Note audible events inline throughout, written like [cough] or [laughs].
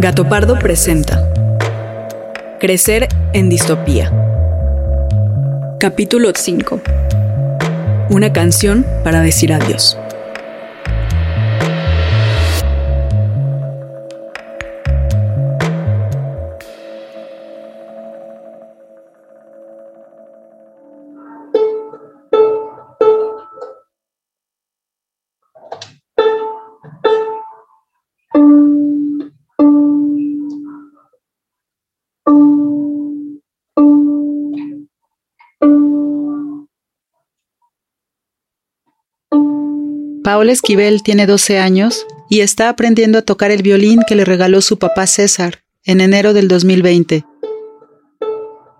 Gato Pardo presenta Crecer en distopía. Capítulo 5. Una canción para decir adiós. Paola Esquivel tiene 12 años y está aprendiendo a tocar el violín que le regaló su papá César en enero del 2020.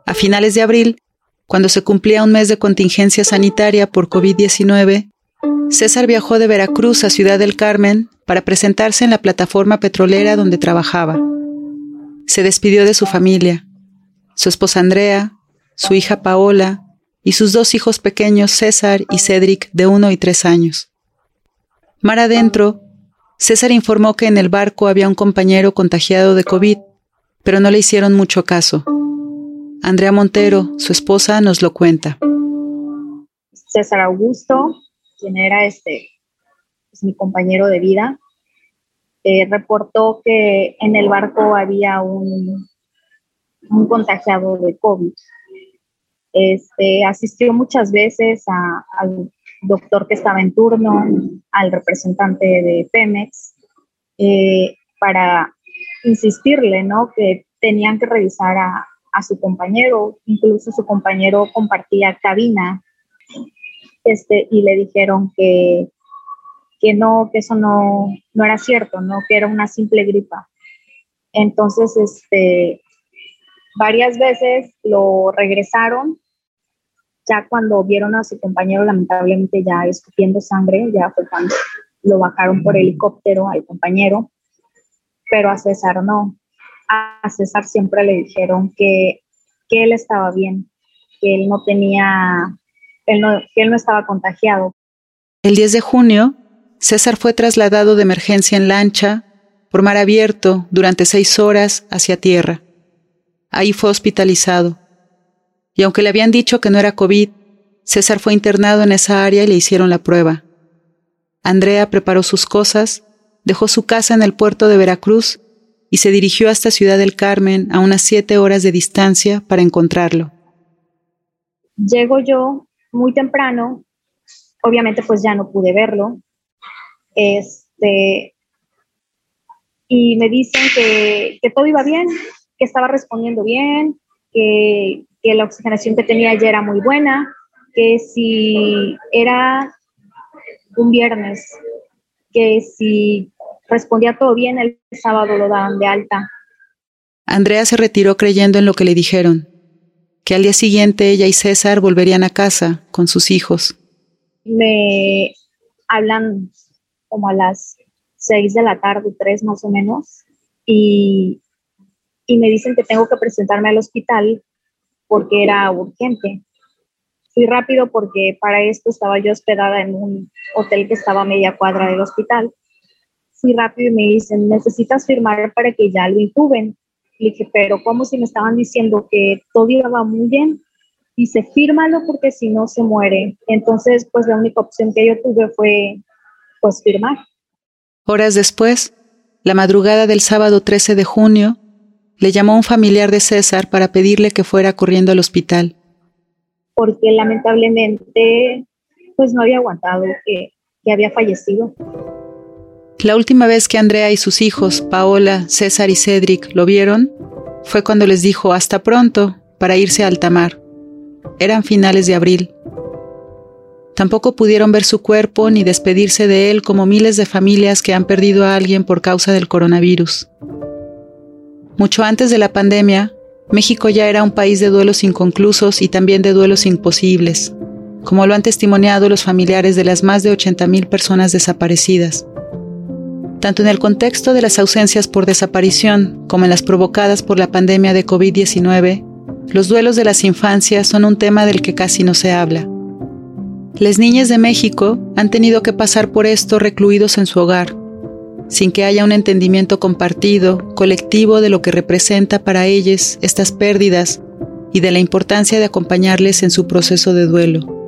A finales de abril, cuando se cumplía un mes de contingencia sanitaria por COVID-19, César viajó de Veracruz a Ciudad del Carmen para presentarse en la plataforma petrolera donde trabajaba. Se despidió de su familia, su esposa Andrea, su hija Paola y sus dos hijos pequeños César y Cedric de uno y tres años. Mar adentro, César informó que en el barco había un compañero contagiado de COVID, pero no le hicieron mucho caso. Andrea Montero, su esposa, nos lo cuenta. César Augusto, quien era este, pues, mi compañero de vida, eh, reportó que en el barco había un, un contagiado de COVID. Este, asistió muchas veces a, al doctor que estaba en turno, al representante de Pemex, eh, para insistirle, ¿no? Que tenían que revisar a, su compañero, incluso su compañero compartía cabina, este, y le dijeron que, que no, que eso no, no era cierto, ¿no? Que era una simple gripa. Entonces, este, varias veces lo regresaron ya cuando vieron a su compañero lamentablemente ya escupiendo sangre, ya fue cuando lo bajaron por helicóptero al compañero, pero a César no. A César siempre le dijeron que, que él estaba bien, que él no tenía, él no, que él no estaba contagiado. El 10 de junio, César fue trasladado de emergencia en lancha por mar abierto durante seis horas hacia tierra. Ahí fue hospitalizado y aunque le habían dicho que no era COVID, César fue internado en esa área y le hicieron la prueba. Andrea preparó sus cosas, dejó su casa en el puerto de Veracruz y se dirigió hasta Ciudad del Carmen a unas siete horas de distancia para encontrarlo. Llego yo muy temprano, obviamente pues ya no pude verlo, este, y me dicen que, que todo iba bien, que estaba respondiendo bien, que, que la oxigenación que tenía ya era muy buena, que si era un viernes, que si respondía todo bien, el sábado lo daban de alta. Andrea se retiró creyendo en lo que le dijeron, que al día siguiente ella y César volverían a casa con sus hijos. Me hablan como a las seis de la tarde, tres más o menos, y, y me dicen que tengo que presentarme al hospital porque era urgente. Fui rápido porque para esto estaba yo hospedada en un hotel que estaba a media cuadra del hospital. Fui rápido y me dicen, necesitas firmar para que ya lo intuben. Le dije, pero ¿cómo si me estaban diciendo que todo iba muy bien? Dice, fírmalo porque si no se muere. Entonces, pues la única opción que yo tuve fue, pues, firmar. Horas después, la madrugada del sábado 13 de junio, le llamó un familiar de César para pedirle que fuera corriendo al hospital. Porque lamentablemente, pues no había aguantado que, que había fallecido. La última vez que Andrea y sus hijos, Paola, César y Cedric, lo vieron, fue cuando les dijo hasta pronto para irse a alta mar. Eran finales de abril. Tampoco pudieron ver su cuerpo ni despedirse de él como miles de familias que han perdido a alguien por causa del coronavirus. Mucho antes de la pandemia, México ya era un país de duelos inconclusos y también de duelos imposibles, como lo han testimoniado los familiares de las más de 80.000 personas desaparecidas. Tanto en el contexto de las ausencias por desaparición como en las provocadas por la pandemia de COVID-19, los duelos de las infancias son un tema del que casi no se habla. Las niñas de México han tenido que pasar por esto recluidos en su hogar, sin que haya un entendimiento compartido, colectivo de lo que representa para ellas estas pérdidas y de la importancia de acompañarles en su proceso de duelo.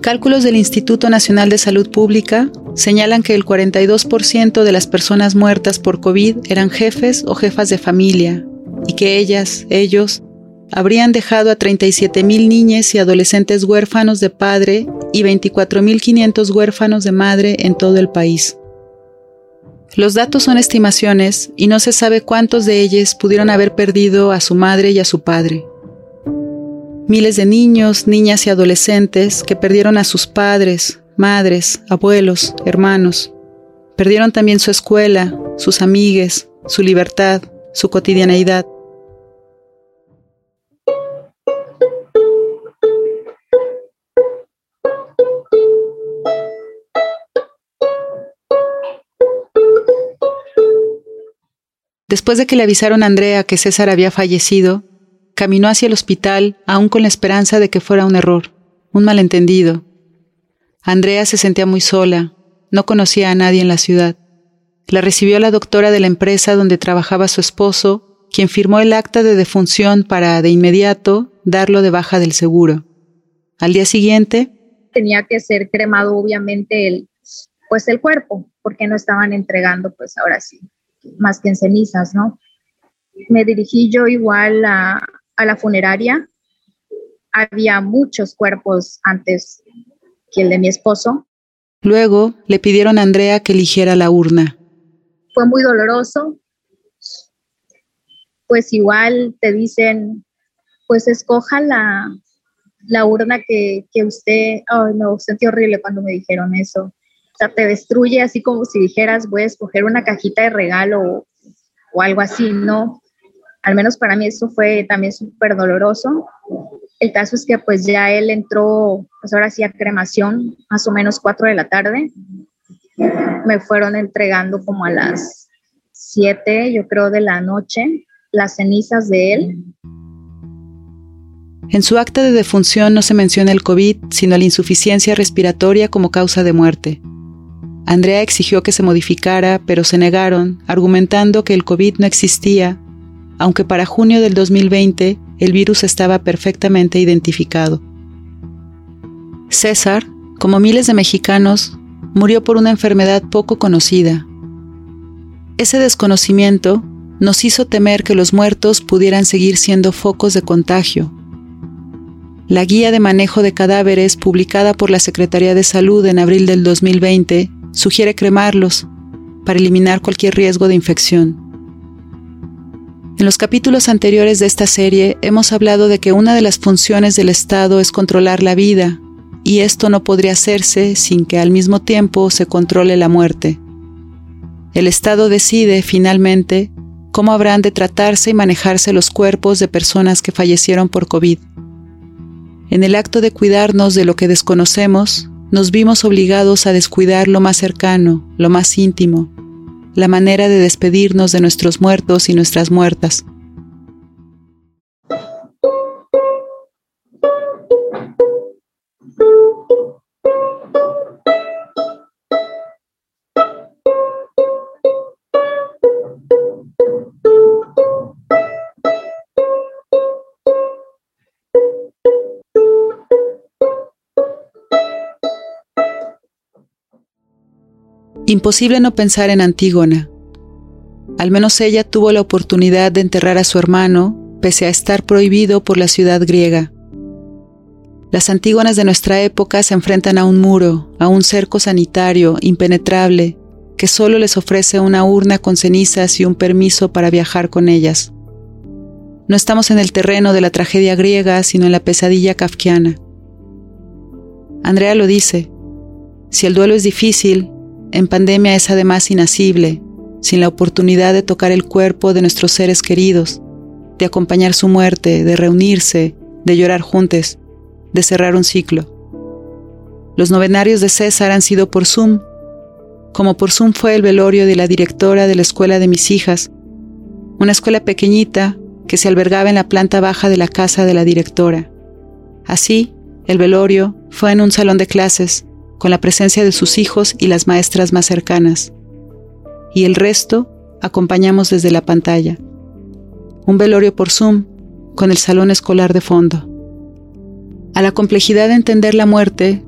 Cálculos del Instituto Nacional de Salud Pública señalan que el 42% de las personas muertas por COVID eran jefes o jefas de familia y que ellas, ellos, habrían dejado a 37.000 niñas y adolescentes huérfanos de padre y 24.500 huérfanos de madre en todo el país. Los datos son estimaciones y no se sabe cuántos de ellos pudieron haber perdido a su madre y a su padre. Miles de niños, niñas y adolescentes que perdieron a sus padres, madres, abuelos, hermanos. Perdieron también su escuela, sus amigues, su libertad, su cotidianeidad. Después de que le avisaron a Andrea que César había fallecido, caminó hacia el hospital aún con la esperanza de que fuera un error, un malentendido. Andrea se sentía muy sola, no conocía a nadie en la ciudad. La recibió la doctora de la empresa donde trabajaba su esposo, quien firmó el acta de defunción para, de inmediato, darlo de baja del seguro. Al día siguiente... Tenía que ser cremado, obviamente, el, pues el cuerpo, porque no estaban entregando, pues ahora sí, más que en cenizas, ¿no? Me dirigí yo igual a, a la funeraria. Había muchos cuerpos antes que el de mi esposo. Luego le pidieron a Andrea que eligiera la urna. Fue muy doloroso. Pues igual te dicen, pues escoja la, la urna que, que usted, oh no, sentí horrible cuando me dijeron eso. Sea, te destruye así como si dijeras, voy a escoger una cajita de regalo o, o algo así, ¿no? al menos para mí eso fue también súper doloroso. El caso es que pues ya él entró, pues ahora sí a cremación, más o menos 4 de la tarde. Me fueron entregando como a las 7, yo creo, de la noche, las cenizas de él. En su acta de defunción no se menciona el COVID, sino la insuficiencia respiratoria como causa de muerte. Andrea exigió que se modificara, pero se negaron, argumentando que el COVID no existía aunque para junio del 2020 el virus estaba perfectamente identificado. César, como miles de mexicanos, murió por una enfermedad poco conocida. Ese desconocimiento nos hizo temer que los muertos pudieran seguir siendo focos de contagio. La guía de manejo de cadáveres publicada por la Secretaría de Salud en abril del 2020 sugiere cremarlos para eliminar cualquier riesgo de infección. En los capítulos anteriores de esta serie hemos hablado de que una de las funciones del Estado es controlar la vida, y esto no podría hacerse sin que al mismo tiempo se controle la muerte. El Estado decide, finalmente, cómo habrán de tratarse y manejarse los cuerpos de personas que fallecieron por COVID. En el acto de cuidarnos de lo que desconocemos, nos vimos obligados a descuidar lo más cercano, lo más íntimo, la manera de despedirnos de nuestros muertos y nuestras muertas. Imposible no pensar en Antígona. Al menos ella tuvo la oportunidad de enterrar a su hermano, pese a estar prohibido por la ciudad griega. Las Antígonas de nuestra época se enfrentan a un muro, a un cerco sanitario impenetrable, que solo les ofrece una urna con cenizas y un permiso para viajar con ellas. No estamos en el terreno de la tragedia griega, sino en la pesadilla kafkiana. Andrea lo dice, si el duelo es difícil, en pandemia es además inasible, sin la oportunidad de tocar el cuerpo de nuestros seres queridos, de acompañar su muerte, de reunirse, de llorar juntos, de cerrar un ciclo. Los novenarios de César han sido por Zoom, como por Zoom fue el velorio de la directora de la escuela de mis hijas, una escuela pequeñita que se albergaba en la planta baja de la casa de la directora. Así, el velorio fue en un salón de clases, con la presencia de sus hijos y las maestras más cercanas. Y el resto acompañamos desde la pantalla. Un velorio por Zoom, con el salón escolar de fondo. A la complejidad de entender la muerte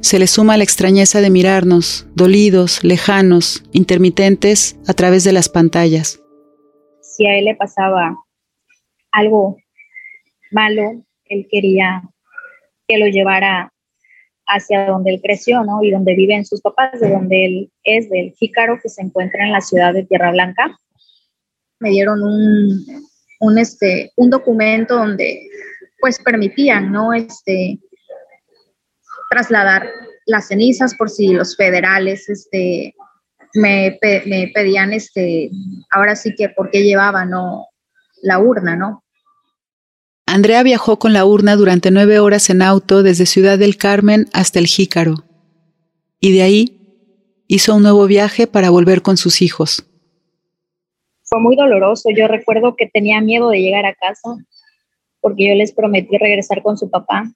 se le suma la extrañeza de mirarnos, dolidos, lejanos, intermitentes, a través de las pantallas. Si a él le pasaba algo malo, él quería que lo llevara hacia donde él creció, ¿no? Y donde viven sus papás, de donde él es, del Jícaro, que se encuentra en la ciudad de Tierra Blanca. Me dieron un, un, este, un documento donde, pues, permitían, ¿no? Este, trasladar las cenizas por si los federales, este, me, me pedían, este, ahora sí que por qué llevaba, ¿no? La urna, ¿no? Andrea viajó con la urna durante nueve horas en auto desde Ciudad del Carmen hasta el Jícaro. Y de ahí hizo un nuevo viaje para volver con sus hijos. Fue muy doloroso. Yo recuerdo que tenía miedo de llegar a casa porque yo les prometí regresar con su papá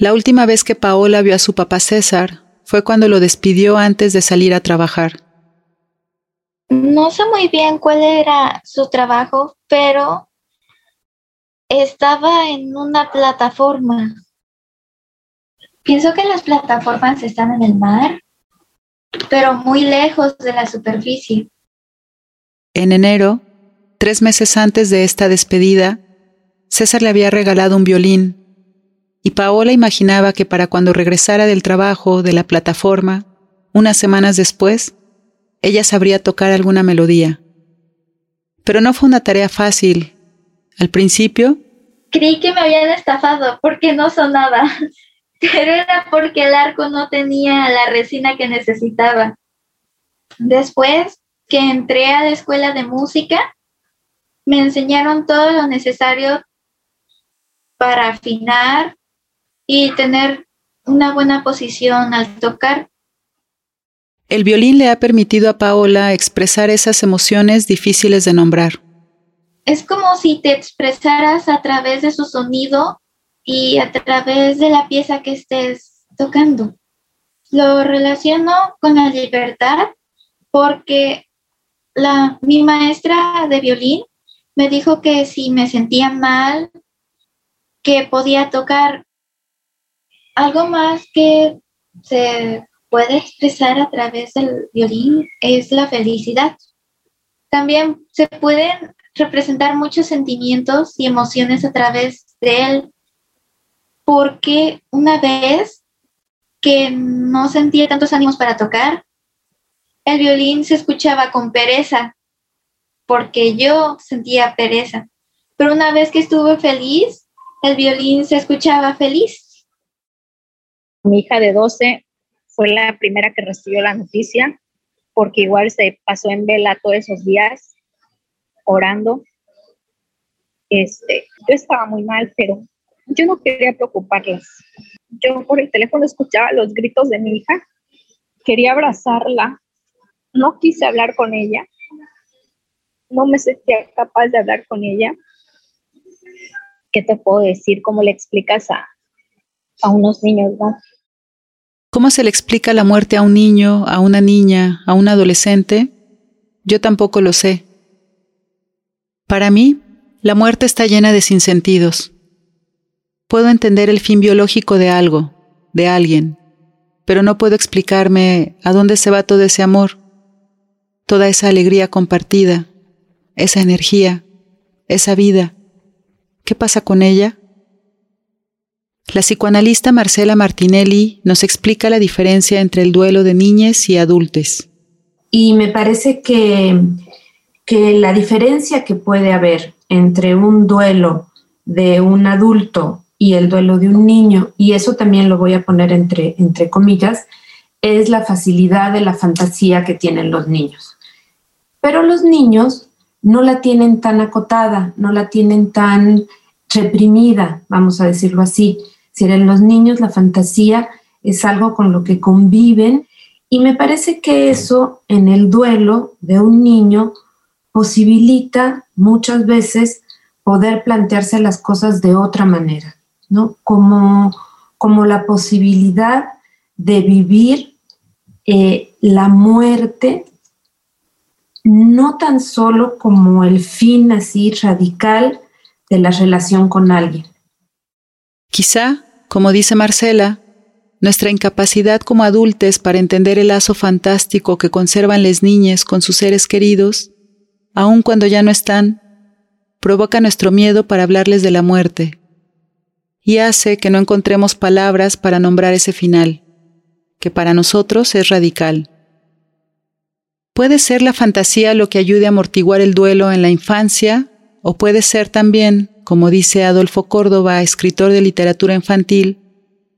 La última vez que Paola vio a su papá César fue cuando lo despidió antes de salir a trabajar. No sé muy bien cuál era su trabajo, pero estaba en una plataforma. Pienso que las plataformas están en el mar, pero muy lejos de la superficie. En enero, tres meses antes de esta despedida, César le había regalado un violín y Paola imaginaba que para cuando regresara del trabajo, de la plataforma, unas semanas después, ella sabría tocar alguna melodía. Pero no fue una tarea fácil. Al principio... Creí que me habían estafado porque no sonaba, [laughs] pero era porque el arco no tenía la resina que necesitaba. Después que entré a la escuela de música, me enseñaron todo lo necesario para afinar, y tener una buena posición al tocar. El violín le ha permitido a Paola expresar esas emociones difíciles de nombrar. Es como si te expresaras a través de su sonido y a través de la pieza que estés tocando. Lo relaciono con la libertad porque la, mi maestra de violín me dijo que si me sentía mal, que podía tocar algo más que se puede expresar a través del violín es la felicidad. También se pueden representar muchos sentimientos y emociones a través de él, porque una vez que no sentía tantos ánimos para tocar, el violín se escuchaba con pereza, porque yo sentía pereza. Pero una vez que estuve feliz, el violín se escuchaba feliz. Mi hija de 12 fue la primera que recibió la noticia, porque igual se pasó en vela todos esos días orando. Este, yo estaba muy mal, pero yo no quería preocuparlas. Yo por el teléfono escuchaba los gritos de mi hija, quería abrazarla, no quise hablar con ella, no me sentía capaz de hablar con ella. ¿Qué te puedo decir? ¿Cómo le explicas a, a unos niños, ¿no? ¿Cómo se le explica la muerte a un niño, a una niña, a un adolescente? Yo tampoco lo sé. Para mí, la muerte está llena de sinsentidos. Puedo entender el fin biológico de algo, de alguien, pero no puedo explicarme a dónde se va todo ese amor, toda esa alegría compartida, esa energía, esa vida. ¿Qué pasa con ella? La psicoanalista Marcela Martinelli nos explica la diferencia entre el duelo de niñas y adultos. Y me parece que, que la diferencia que puede haber entre un duelo de un adulto y el duelo de un niño, y eso también lo voy a poner entre, entre comillas, es la facilidad de la fantasía que tienen los niños. Pero los niños no la tienen tan acotada, no la tienen tan reprimida, vamos a decirlo así. Si en los niños la fantasía es algo con lo que conviven y me parece que eso en el duelo de un niño posibilita muchas veces poder plantearse las cosas de otra manera. ¿no? Como, como la posibilidad de vivir eh, la muerte no tan solo como el fin así radical de la relación con alguien. Quizá, como dice Marcela, nuestra incapacidad como adultos para entender el lazo fantástico que conservan las niñas con sus seres queridos, aun cuando ya no están, provoca nuestro miedo para hablarles de la muerte, y hace que no encontremos palabras para nombrar ese final, que para nosotros es radical. Puede ser la fantasía lo que ayude a amortiguar el duelo en la infancia, o puede ser también, como dice Adolfo Córdoba, escritor de literatura infantil,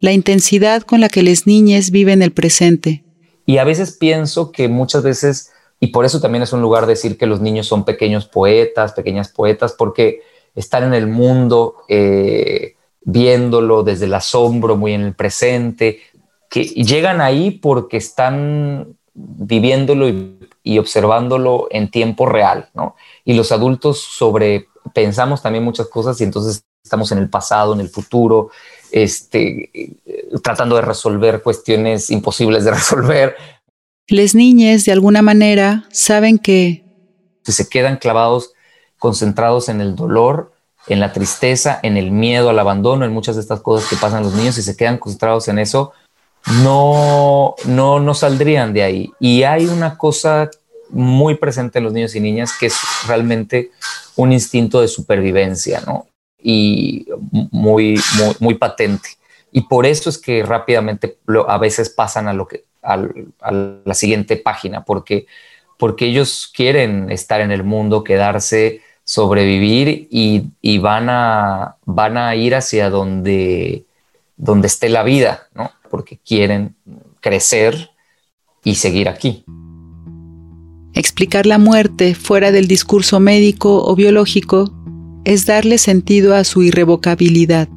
la intensidad con la que las niñas viven el presente. Y a veces pienso que muchas veces, y por eso también es un lugar decir que los niños son pequeños poetas, pequeñas poetas, porque están en el mundo, eh, viéndolo desde el asombro, muy en el presente, que llegan ahí porque están viviéndolo y, observándolo en tiempo real, ¿no? Y los adultos sobre pensamos también muchas cosas y entonces estamos en el pasado, en el futuro, este, tratando de resolver cuestiones imposibles de [laughs] resolver. Les niñes, de alguna manera, saben que... Se quedan clavados, concentrados en el dolor en la tristeza, en el miedo al abandono, en muchas de estas cosas que pasan los niños y se quedan concentrados en eso, no, no, no saldrían de ahí. Y hay una cosa muy presente en los niños y niñas que es realmente un instinto de supervivencia, ¿no? Y muy, muy, patente. Y por eso es que rápidamente a veces pasan a, lo que, a, la siguiente página, porque, porque ellos quieren estar en el mundo, quedarse, sobrevivir y, van, a, van a ir hacia donde, donde esté la vida, ¿no? porque quieren crecer y seguir aquí. Explicar la muerte fuera del discurso médico o biológico es darle sentido a su irrevocabilidad.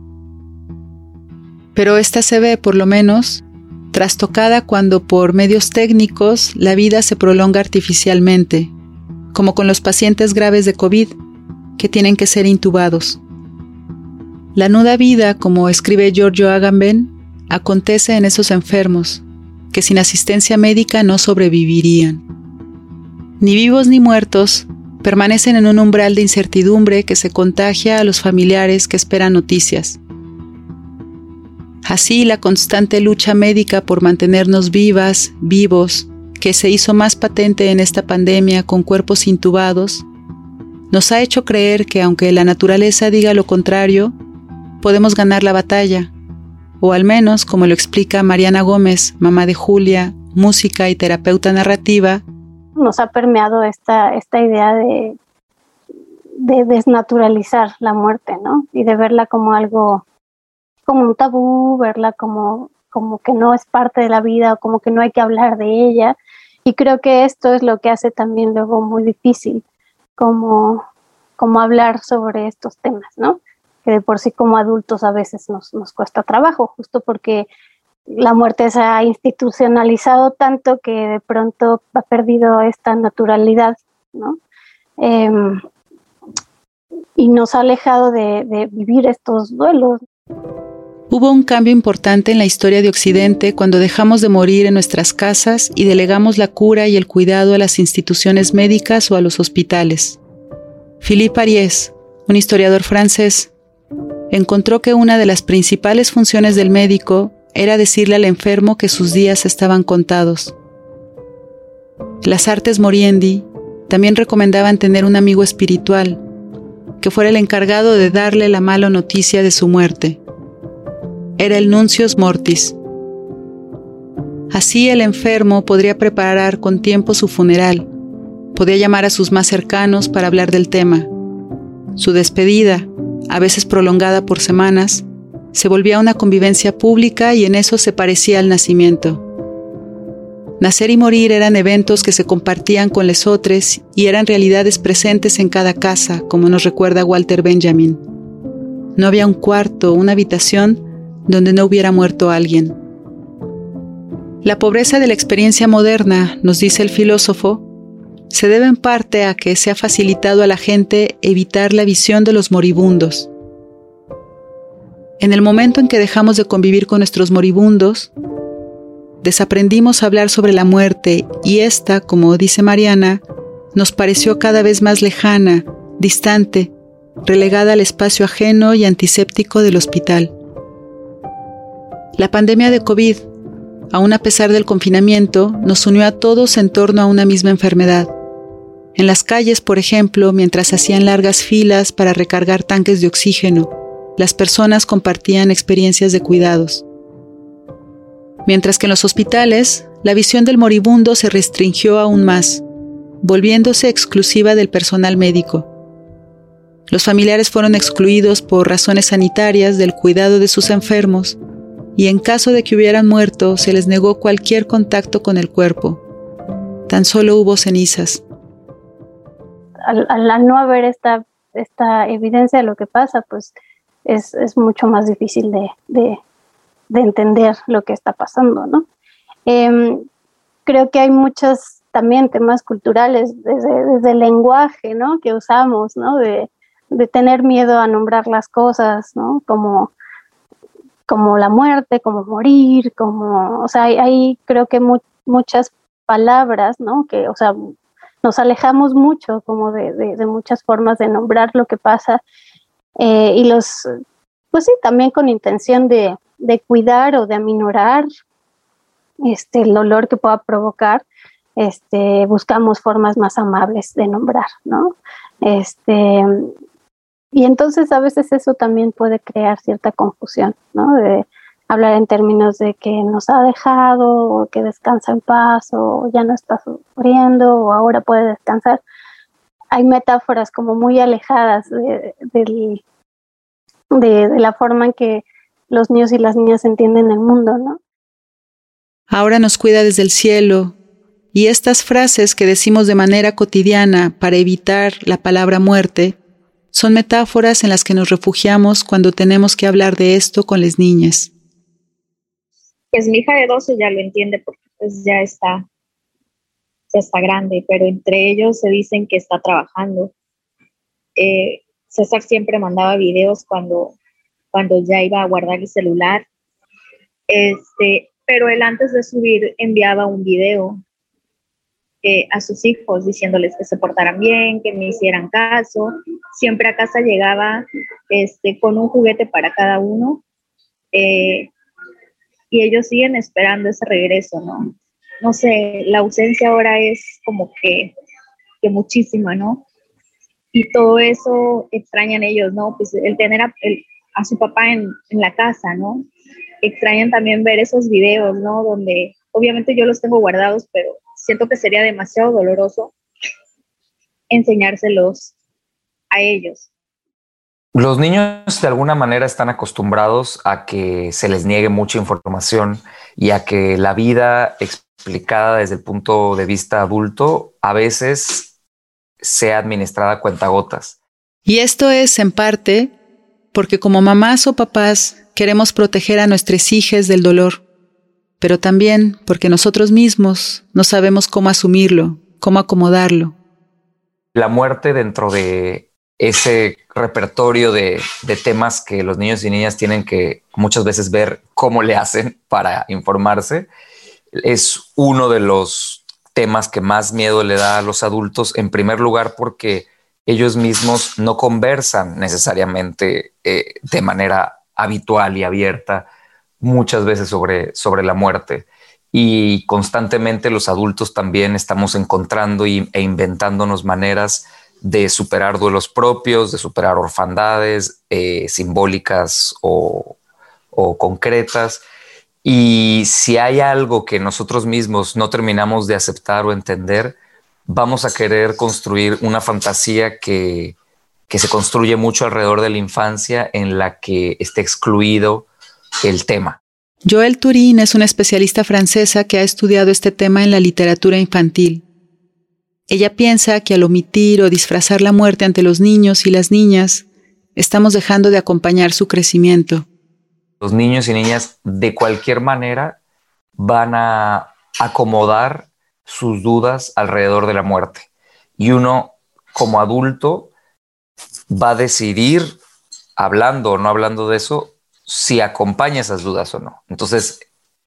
Pero esta se ve, por lo menos, trastocada cuando por medios técnicos la vida se prolonga artificialmente, como con los pacientes graves de COVID, que tienen que ser intubados. La nuda vida, como escribe Giorgio Agamben, acontece en esos enfermos, que sin asistencia médica no sobrevivirían. Ni vivos ni muertos, permanecen en un umbral de incertidumbre que se contagia a los familiares que esperan noticias. Así la constante lucha médica por mantenernos vivas, vivos, que se hizo más patente en esta pandemia con cuerpos intubados, nos ha hecho creer que aunque la naturaleza diga lo contrario, podemos ganar la batalla, o al menos, como lo explica Mariana Gómez, mamá de Julia, música y terapeuta narrativa, nos ha permeado esta, esta idea de, de desnaturalizar la muerte, ¿no? Y de verla como algo, como un tabú, verla como, como que no es parte de la vida, o como que no hay que hablar de ella, y creo que esto es lo que hace también luego muy difícil como, como hablar sobre estos temas, ¿no? Que de por sí como adultos a veces nos, nos cuesta trabajo, justo porque la muerte se ha institucionalizado tanto que de pronto ha perdido esta naturalidad, ¿no? Em, y nos ha alejado de, de vivir estos duelos. Hubo un cambio importante en la historia de Occidente cuando dejamos de morir en nuestras casas y delegamos la cura y el cuidado a las instituciones médicas o a los hospitales. Philippe Ariès, un historiador francés, encontró que una de las principales funciones del médico era decirle al enfermo que sus días estaban contados. Las artes moriendi también recomendaban tener un amigo espiritual, que fuera el encargado de darle la mala noticia de su muerte. Era el nuncios mortis. Así el enfermo podría preparar con tiempo su funeral, podía llamar a sus más cercanos para hablar del tema. Su despedida, a veces prolongada por semanas, se volvía una convivencia pública y en eso se parecía al nacimiento. Nacer y morir eran eventos que se compartían con los otros y eran realidades presentes en cada casa, como nos recuerda Walter Benjamin. No había un cuarto, una habitación donde no hubiera muerto alguien. La pobreza de la experiencia moderna, nos dice el filósofo, se debe en parte a que se ha facilitado a la gente evitar la visión de los moribundos. En el momento en que dejamos de convivir con nuestros moribundos, desaprendimos a hablar sobre la muerte y esta, como dice Mariana, nos pareció cada vez más lejana, distante, relegada al espacio ajeno y antiséptico del hospital. La pandemia de COVID, aun a pesar del confinamiento, nos unió a todos en torno a una misma enfermedad. En las calles, por ejemplo, mientras hacían largas filas para recargar tanques de oxígeno, las personas compartían experiencias de cuidados mientras que en los hospitales la visión del moribundo se restringió aún más, volviéndose exclusiva del personal médico. Los familiares fueron excluidos por razones sanitarias del cuidado de sus enfermos y en caso de que hubieran muerto se les negó cualquier contacto con el cuerpo. Tan solo hubo cenizas. Al, no haber esta, esta evidencia de lo que pasa, pues es, mucho más difícil de, de entender lo que está pasando, ¿no? Em, creo que hay muchos también temas culturales desde, el lenguaje, ¿no? Que usamos, ¿no? De, tener miedo a nombrar las cosas, ¿no? Como, como la muerte, como morir, como, o sea, hay, creo que muchas palabras, ¿no? Que, o sea, nos alejamos mucho como de, muchas formas de nombrar lo que pasa eh, y los, pues sí, también con intención de, de cuidar o de aminorar este, el dolor que pueda provocar, este, buscamos formas más amables de nombrar, ¿no? Este, y entonces a veces eso también puede crear cierta confusión, ¿no? De hablar en términos de que nos ha dejado, o que descansa en paz, o ya no está sufriendo, o ahora puede descansar. Hay metáforas como muy alejadas de, de la forma en que los niños y las niñas entienden el mundo, ¿no? Ahora nos cuida desde el cielo, y estas frases que decimos de manera cotidiana para evitar la palabra muerte son metáforas en las que nos refugiamos cuando tenemos que hablar de esto con las niñas. Pues mi hija de 12 ya lo entiende porque pues ya está, está grande, pero entre ellos se dicen que está trabajando. Eh, César siempre mandaba videos cuando cuando ya iba a guardar el celular. Este, pero él antes de subir enviaba un video eh, a sus hijos diciéndoles que se portaran bien, que me hicieran caso. Siempre a casa llegaba este, con un juguete para cada uno. Eh, y ellos siguen esperando ese regreso, ¿no? No sé, la ausencia ahora es como que, que muchísima, ¿no? Y todo eso extrañan ellos, ¿no? Pues el tener, a su papá en, en la casa, ¿no? Extrañan también ver esos videos, ¿no? Donde obviamente yo los tengo guardados, pero siento que sería demasiado doloroso enseñárselos a ellos. Los niños de alguna manera están acostumbrados a que se les niegue mucha información y a que la vida explicada desde el punto de vista adulto a veces sea administrada a cuentagotas. Y esto es en parte porque como mamás o papás queremos proteger a nuestros hijos del dolor, pero también porque nosotros mismos no sabemos cómo asumirlo, cómo acomodarlo. La muerte dentro de ese repertorio de, temas que los niños y niñas tienen que muchas veces ver cómo le hacen para informarse, es uno de los temas que más miedo le da a los adultos, en primer lugar porque ellos mismos no conversan necesariamente eh, de manera habitual y abierta muchas veces sobre, sobre la muerte y constantemente los adultos también estamos encontrando e inventándonos maneras de superar duelos propios, de superar orfandades eh, simbólicas o, o concretas. Y si hay algo que nosotros mismos no terminamos de aceptar o entender, vamos a querer construir una fantasía que, se construye mucho alrededor de la infancia en la que esté excluido el tema. Joël Turin es una especialista francesa que ha estudiado este tema en la literatura infantil. Ella piensa que al omitir o disfrazar la muerte ante los niños y las niñas, estamos dejando de acompañar su crecimiento. Los niños y niñas de cualquier manera van a acomodar sus dudas alrededor de la muerte. Y uno como adulto va a decidir, hablando o no hablando de eso, si acompaña esas dudas o no. Entonces,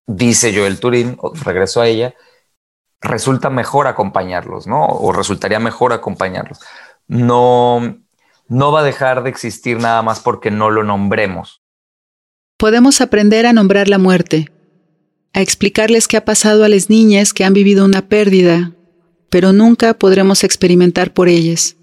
dice Joel Turín, regreso a ella, resulta mejor acompañarlos, ¿no? O resultaría mejor acompañarlos. No, no va a dejar de existir nada más porque no lo nombremos. Podemos aprender a nombrar la muerte, a explicarles qué ha pasado a las niñas que han vivido una pérdida, pero nunca podremos experimentar por ellas.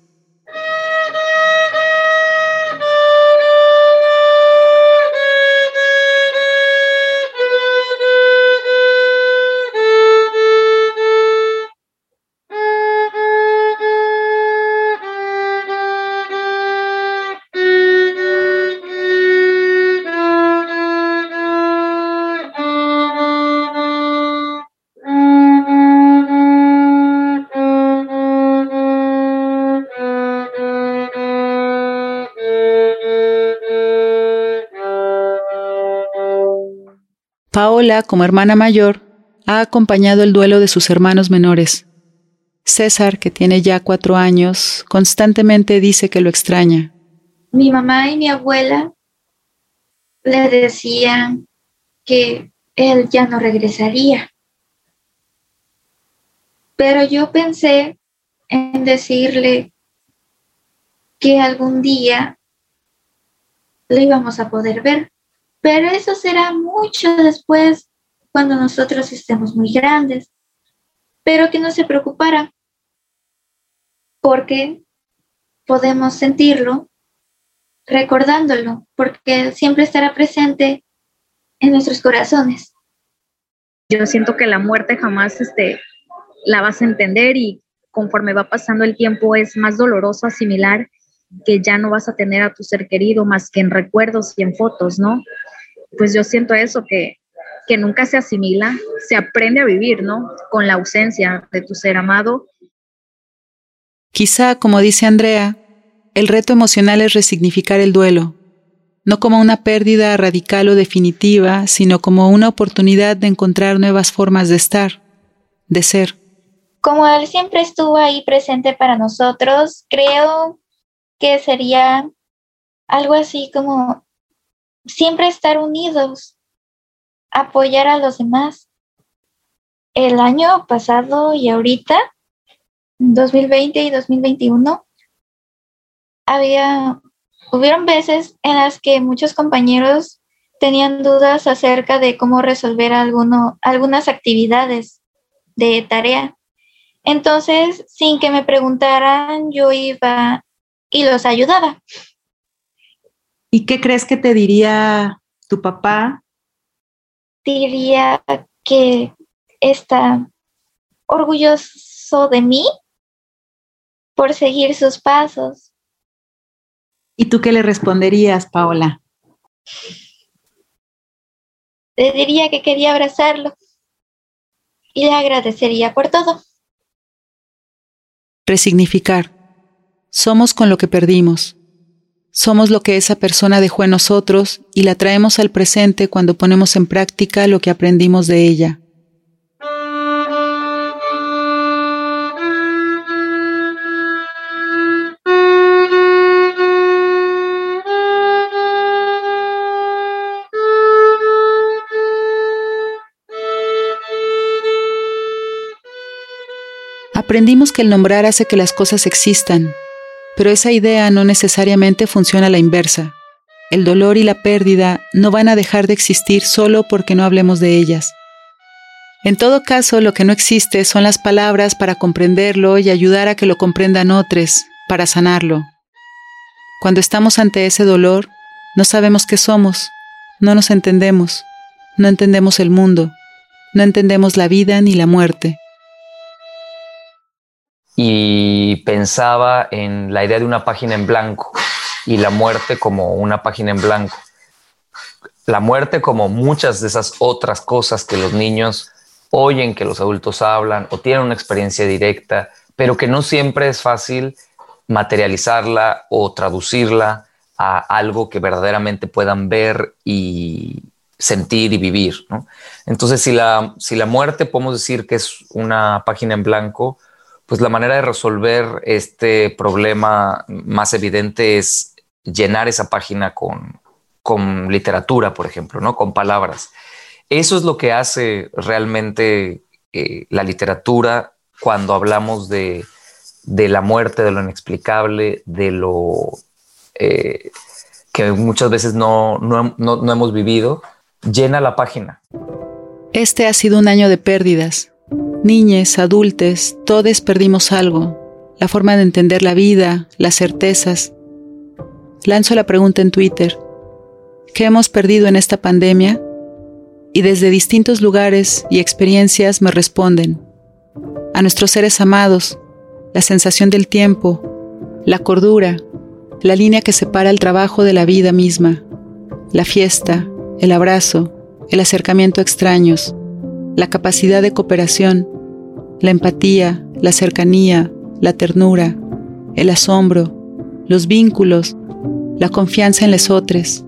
Como hermana mayor, ha acompañado el duelo de sus hermanos menores. César, que tiene ya cuatro años, constantemente dice que lo extraña. Mi mamá y mi abuela le decían que él ya no regresaría. Pero yo pensé en decirle que algún día lo íbamos a poder ver. Pero eso será mucho después, cuando nosotros estemos muy grandes. Pero que no se preocupara, porque podemos sentirlo recordándolo, porque siempre estará presente en nuestros corazones. Yo siento que la muerte jamás este, la vas a entender y conforme va pasando el tiempo es más doloroso asimilar que ya no vas a tener a tu ser querido más que en recuerdos y en fotos, ¿no? Pues yo siento eso, que, que nunca se asimila, se aprende a vivir, ¿no? Con la ausencia de tu ser amado. Quizá, como dice Andrea, el reto emocional es resignificar el duelo, no como una pérdida radical o definitiva, sino como una oportunidad de encontrar nuevas formas de estar, de ser. Como él siempre estuvo ahí presente para nosotros, creo que sería algo así como siempre estar unidos, apoyar a los demás. El año pasado y ahorita, 2020 y 2021, había, hubieron veces en las que muchos compañeros tenían dudas acerca de cómo resolver alguno, algunas actividades de tarea. Entonces, sin que me preguntaran, yo iba y los ayudaba. ¿Y qué crees que te diría tu papá? Diría que está orgulloso de mí por seguir sus pasos. ¿Y tú qué le responderías, Paola? Le diría que quería abrazarlo y le agradecería por todo. Resignificar. Somos con lo que perdimos. Somos lo que esa persona dejó en nosotros y la traemos al presente cuando ponemos en práctica lo que aprendimos de ella. Aprendimos que el nombrar hace que las cosas existan, pero esa idea no necesariamente funciona a la inversa. el dolor y la pérdida no van a dejar de existir solo porque no hablemos de ellas. En todo caso, lo que no existe son las palabras para comprenderlo y ayudar a que lo comprendan otros, para sanarlo. Cuando estamos ante ese dolor, no sabemos qué somos, no nos entendemos, no entendemos el mundo, no entendemos la vida ni la muerte. Y pensaba en la idea de una página en blanco y la muerte como una página en blanco. La muerte como muchas de esas otras cosas que los niños oyen, que los adultos hablan o tienen una experiencia directa, pero que no siempre es fácil materializarla o traducirla a algo que verdaderamente puedan ver y sentir y vivir. Entonces, si la, si la muerte podemos decir que es una página en blanco, pues la manera de resolver este problema más evidente es llenar esa página con, con literatura, por ejemplo, ¿no? con palabras. Eso es lo que hace realmente eh, la literatura cuando hablamos de, la muerte, de lo inexplicable, de lo eh, que muchas veces no, no hemos vivido, llena la página. Este ha sido un año de pérdidas. Niñes, adultos, todos perdimos algo. La forma de entender la vida, las certezas. Lanzo la pregunta en Twitter. ¿Qué hemos perdido en esta pandemia? y desde distintos lugares y experiencias me responden. A nuestros seres amados, la sensación del tiempo, la cordura, la línea que separa el trabajo de la vida misma, la fiesta, el abrazo, el acercamiento a extraños, la capacidad de cooperación, la empatía, la cercanía, la ternura, el asombro, los vínculos, la confianza en los otros,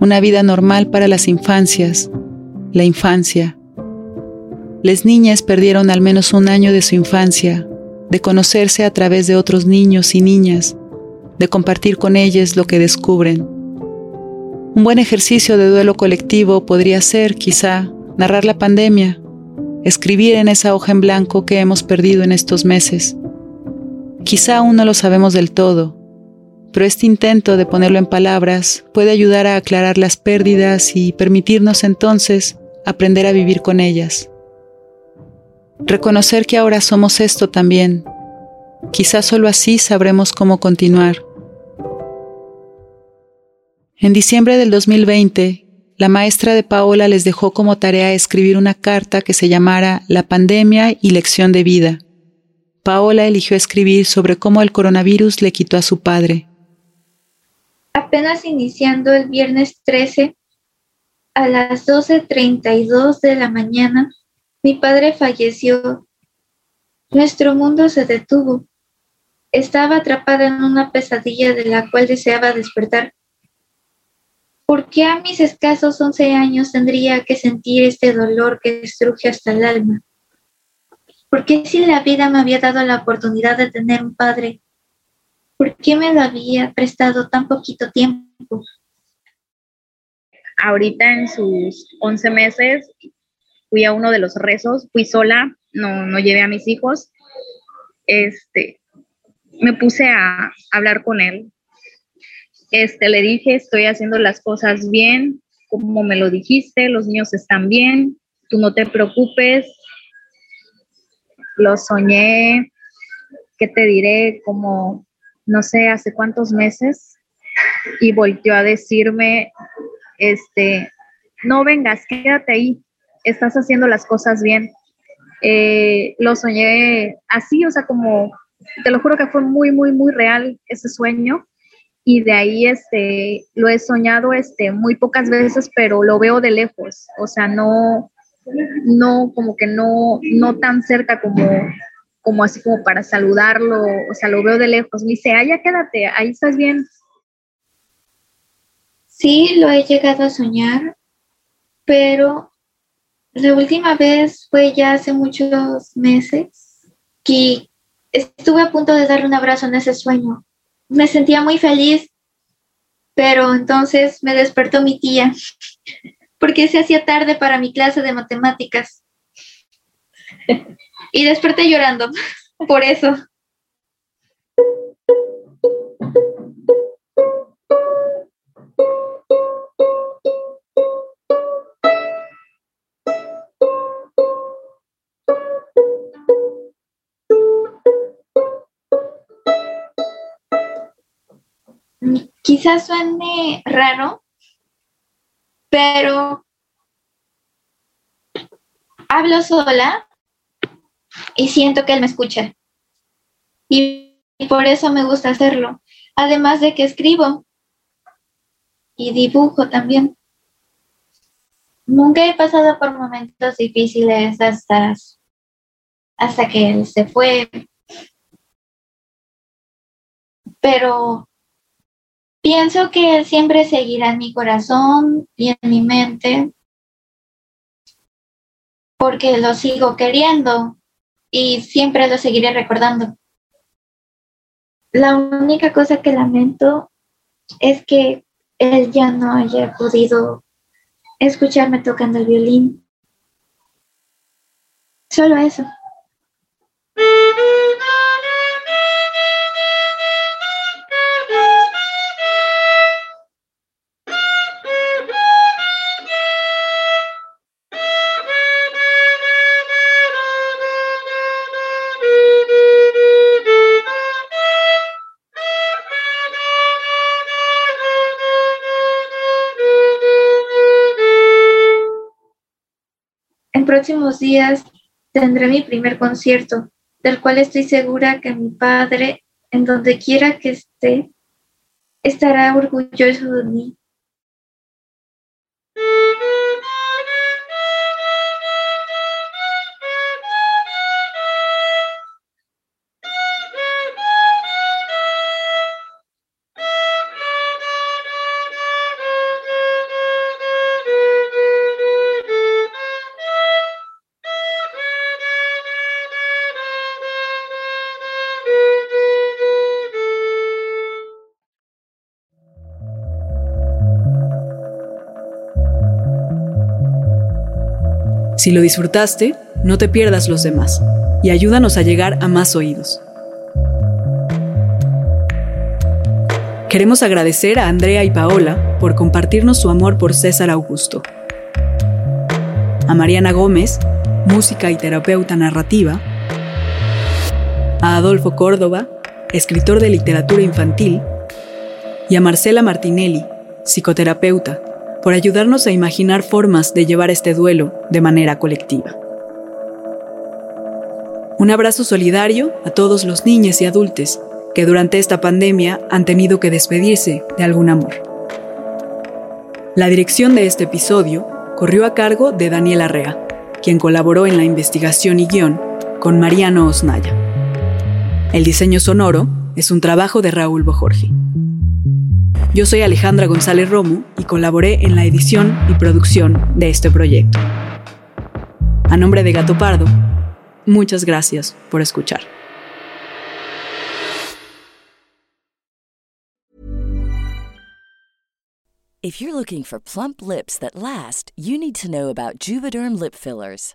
una vida normal para las infancias, la infancia. Las niñas perdieron al menos un año de su infancia, de conocerse a través de otros niños y niñas, de compartir con ellas lo que descubren. Un buen ejercicio de duelo colectivo podría ser, quizá, narrar la pandemia, escribir en esa hoja en blanco que hemos perdido en estos meses. Quizá aún no lo sabemos del todo, pero este intento de ponerlo en palabras puede ayudar a aclarar las pérdidas y permitirnos entonces aprender a vivir con ellas. Reconocer que ahora somos esto también. Quizás solo así sabremos cómo continuar. En diciembre del 2020, la maestra de Paola les dejó como tarea escribir una carta que se llamara La pandemia y lección de vida. Paola eligió escribir sobre cómo el coronavirus le quitó a su padre. Apenas iniciando el viernes 13, a las 12.32 de la mañana, mi padre falleció. Nuestro mundo se detuvo. Estaba atrapada en una pesadilla de la cual deseaba despertar. ¿Por qué a mis escasos 11 años tendría que sentir este dolor que destruye hasta el alma? ¿Por qué si la vida me había dado la oportunidad de tener un padre? ¿Por qué me lo había prestado tan poquito tiempo? ahorita en sus 11 meses fui a uno de los rezos, fui sola, no, no llevé a mis hijos. Este, me puse a hablar con él. Este, le dije, estoy haciendo las cosas bien, como me lo dijiste, los niños están bien, tú no te preocupes. Lo soñé, ¿qué te diré? Como, no sé, hace cuántos meses. Y volvió a decirme, este, no vengas, quédate ahí, estás haciendo las cosas bien. Eh, lo soñé así, o sea, como, te lo juro que fue muy, muy, muy real ese sueño y de ahí este, lo he soñado este, muy pocas veces, pero lo veo de lejos, o sea, no, no, como que no, no tan cerca como, como así como para saludarlo, o sea, lo veo de lejos. Me dice, ah, ya quédate, ahí estás bien. Sí, lo he llegado a soñar, pero la última vez fue ya hace muchos meses que estuve a punto de darle un abrazo en ese sueño. Me sentía muy feliz, pero entonces me despertó mi tía porque se hacía tarde para mi clase de matemáticas. Y desperté llorando [laughs] por eso. Quizás suene raro, pero hablo sola y siento que él me escucha. Y por eso me gusta hacerlo. Además de que escribo y dibujo también. Nunca he pasado por momentos difíciles hasta, hasta que él se fue. Pero pienso que él siempre seguirá en mi corazón y en mi mente porque lo sigo queriendo y siempre lo seguiré recordando. La única cosa que lamento es que él ya no haya podido escucharme tocando el violín. Solo eso. Días tendré mi primer concierto, del cual estoy segura que mi padre, en donde quiera que esté, estará orgulloso de mí. Si lo disfrutaste, no te pierdas los demás y ayúdanos a llegar a más oídos. Queremos agradecer a Andrea y Paola por compartirnos su amor por César Augusto. A Mariana Gómez, música y terapeuta narrativa. A Adolfo Córdoba, escritor de literatura infantil. Y a Marcela Martinelli, psicoterapeuta, por ayudarnos a imaginar formas de llevar este duelo de manera colectiva. Un abrazo solidario a todos los niños y adultos que durante esta pandemia han tenido que despedirse de algún amor. La dirección de este episodio corrió a cargo de Daniel Arrea, quien colaboró en la investigación y guion con Mariano Osnaya. El diseño sonoro es un trabajo de Raúl Bojorgi. Yo soy Alejandra González Romo y colaboré en la edición y producción de este proyecto. A nombre de Gato Pardo, muchas gracias por escuchar. If you're looking for plump lips that last, you need to know about Juvederm lip fillers.